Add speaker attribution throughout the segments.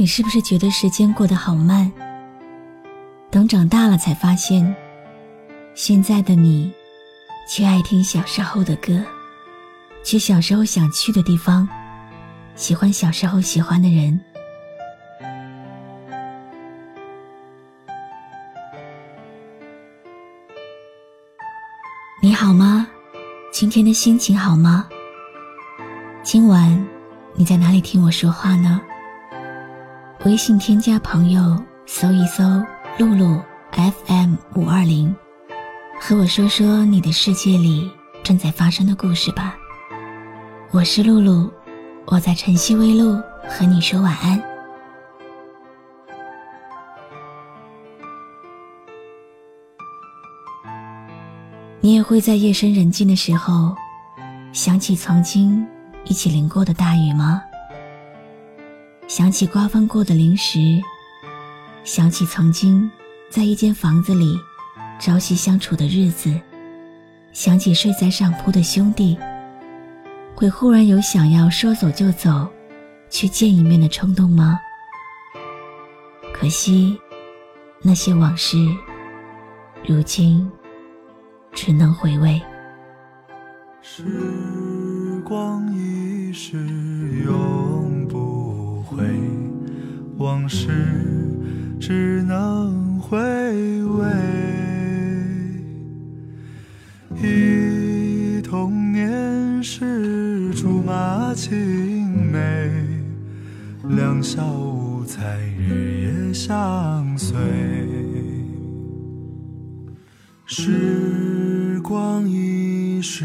Speaker 1: 你是不是觉得时间过得好慢？等长大了才发现，现在的你，却爱听小时候的歌，去小时候想去的地方，喜欢小时候喜欢的人。你好吗？今天的心情好吗？今晚你在哪里听我说话呢？微信添加朋友，搜一搜“露露 FM 五二零”，和我说说你的世界里正在发生的故事吧。我是露露，我在晨曦微露和你说晚安。你也会在夜深人静的时候，想起曾经一起淋过的大雨吗？想起刮风过的零食，想起曾经在一间房子里朝夕相处的日子，想起睡在上铺的兄弟，会忽然有想要说走就走，去见一面的冲动吗？可惜，那些往事，如今只能回味。
Speaker 2: 时光一逝永。回往事，只能回味。忆童年时竹马青梅，两小无猜日夜相随。时光一逝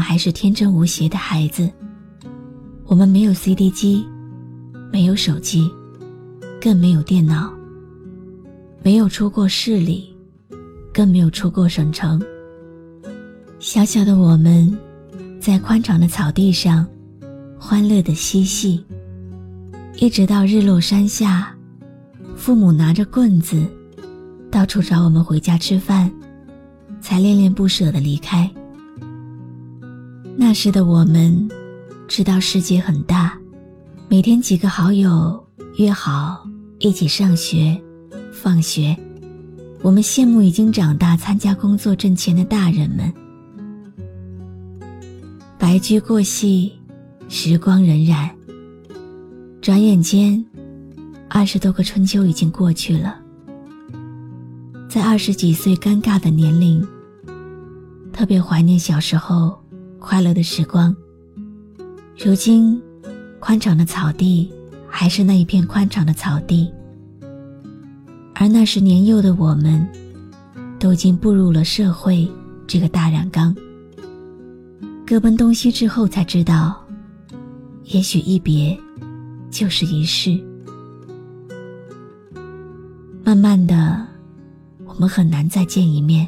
Speaker 1: 们还是天真无邪的孩子，我们没有 CD 机，没有手机，更没有电脑，没有出过市里，更没有出过省城。小小的我们。在宽敞的草地上，欢乐的嬉戏，一直到日落山下，父母拿着棍子，到处找我们回家吃饭，才恋恋不舍的离开。那时的我们，知道世界很大，每天几个好友约好一起上学、放学，我们羡慕已经长大、参加工作挣钱的大人们。白驹过隙，时光荏苒。转眼间，二十多个春秋已经过去了。在二十几岁尴尬的年龄，特别怀念小时候快乐的时光。如今，宽敞的草地还是那一片宽敞的草地，而那时年幼的我们，都已经步入了社会这个大染缸。各奔东西之后，才知道，也许一别就是一世。慢慢的，我们很难再见一面，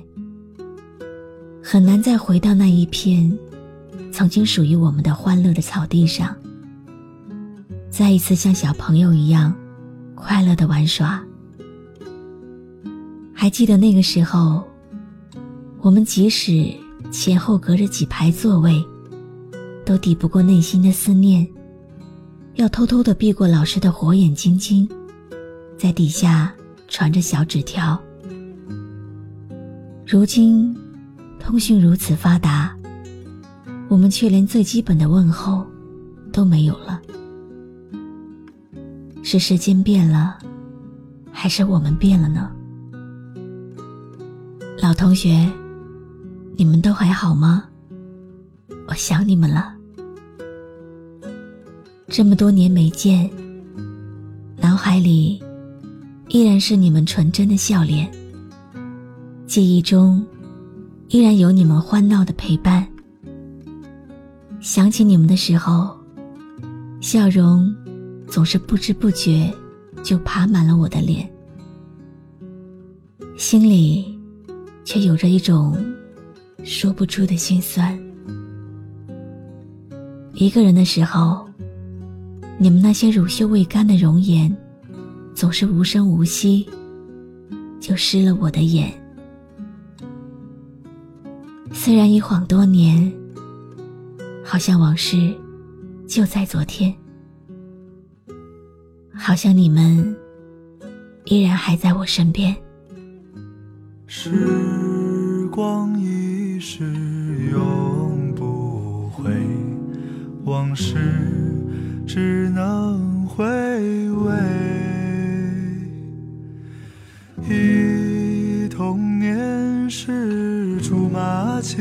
Speaker 1: 很难再回到那一片曾经属于我们的欢乐的草地上，再一次像小朋友一样快乐的玩耍。还记得那个时候，我们即使。前后隔着几排座位，都抵不过内心的思念，要偷偷的避过老师的火眼金睛，在底下传着小纸条。如今，通讯如此发达，我们却连最基本的问候都没有了。是时间变了，还是我们变了呢？老同学，你们都还好吗？我想你们了。这么多年没见，脑海里依然是你们纯真的笑脸，记忆中依然有你们欢闹的陪伴。想起你们的时候，笑容总是不知不觉就爬满了我的脸，心里。却有着一种说不出的心酸。一个人的时候，你们那些乳臭未干的容颜，总是无声无息，就湿了我的眼。虽然一晃多年，好像往事就在昨天，好像你们依然还在我身边。
Speaker 2: 时光一逝永不回，往事只能回味。忆童年时竹马青，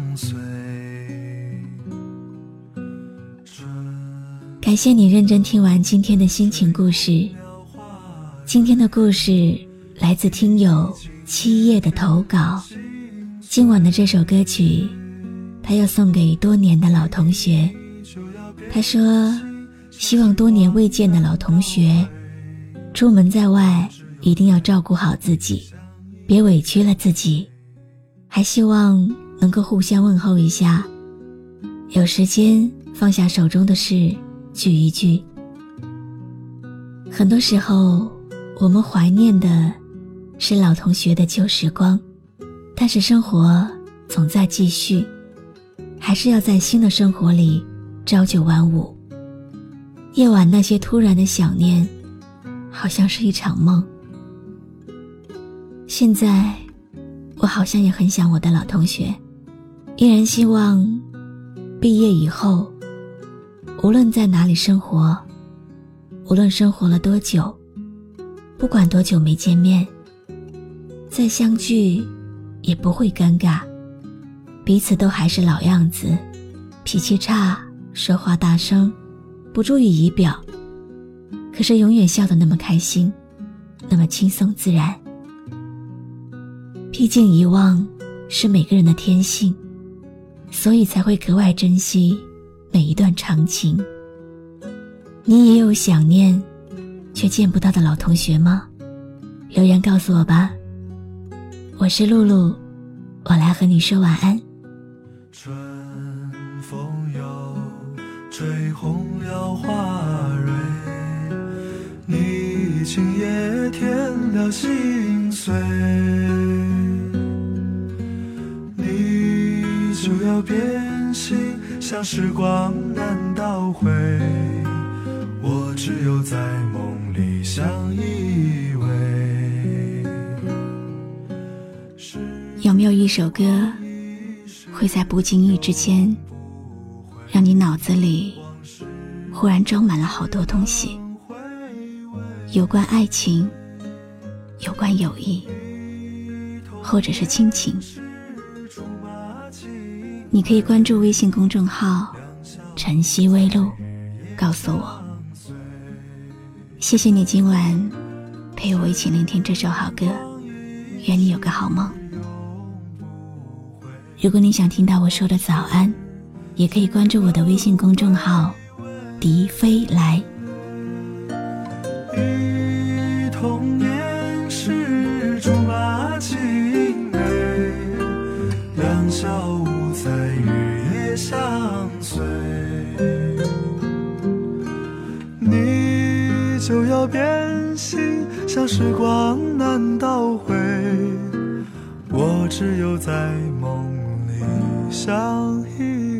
Speaker 1: 感谢你认真听完今天的心情故事。今天的故事来自听友七叶的投稿。今晚的这首歌曲，他要送给多年的老同学。他说：“希望多年未见的老同学，出门在外一定要照顾好自己，别委屈了自己。还希望能够互相问候一下，有时间放下手中的事聚一聚。很多时候，我们怀念的是老同学的旧时光。”但是生活总在继续，还是要在新的生活里朝九晚五。夜晚那些突然的想念，好像是一场梦。现在，我好像也很想我的老同学，依然希望毕业以后，无论在哪里生活，无论生活了多久，不管多久没见面，再相聚。也不会尴尬，彼此都还是老样子，脾气差，说话大声，不注意仪表，可是永远笑得那么开心，那么轻松自然。毕竟遗忘是每个人的天性，所以才会格外珍惜每一段长情。你也有想念，却见不到的老同学吗？留言告诉我吧。我是露露，我来和你说晚安。
Speaker 2: 春风又吹红了花蕊，你今夜添了心碎，像时光难倒回，我只有在梦里相依偎。
Speaker 1: 有没有一首歌，会在不经意之间，让你脑子里忽然装满了好多东西？有关爱情，有关友谊，或者是亲情？你可以关注微信公众号晨曦微露，告诉我，谢谢你今晚陪我一起聆听这首好歌。愿你有个好梦。如果你想听到我说的早安，也可以关注我的微信公众号笛飞来。
Speaker 2: 时光难倒回我只有在梦里相依。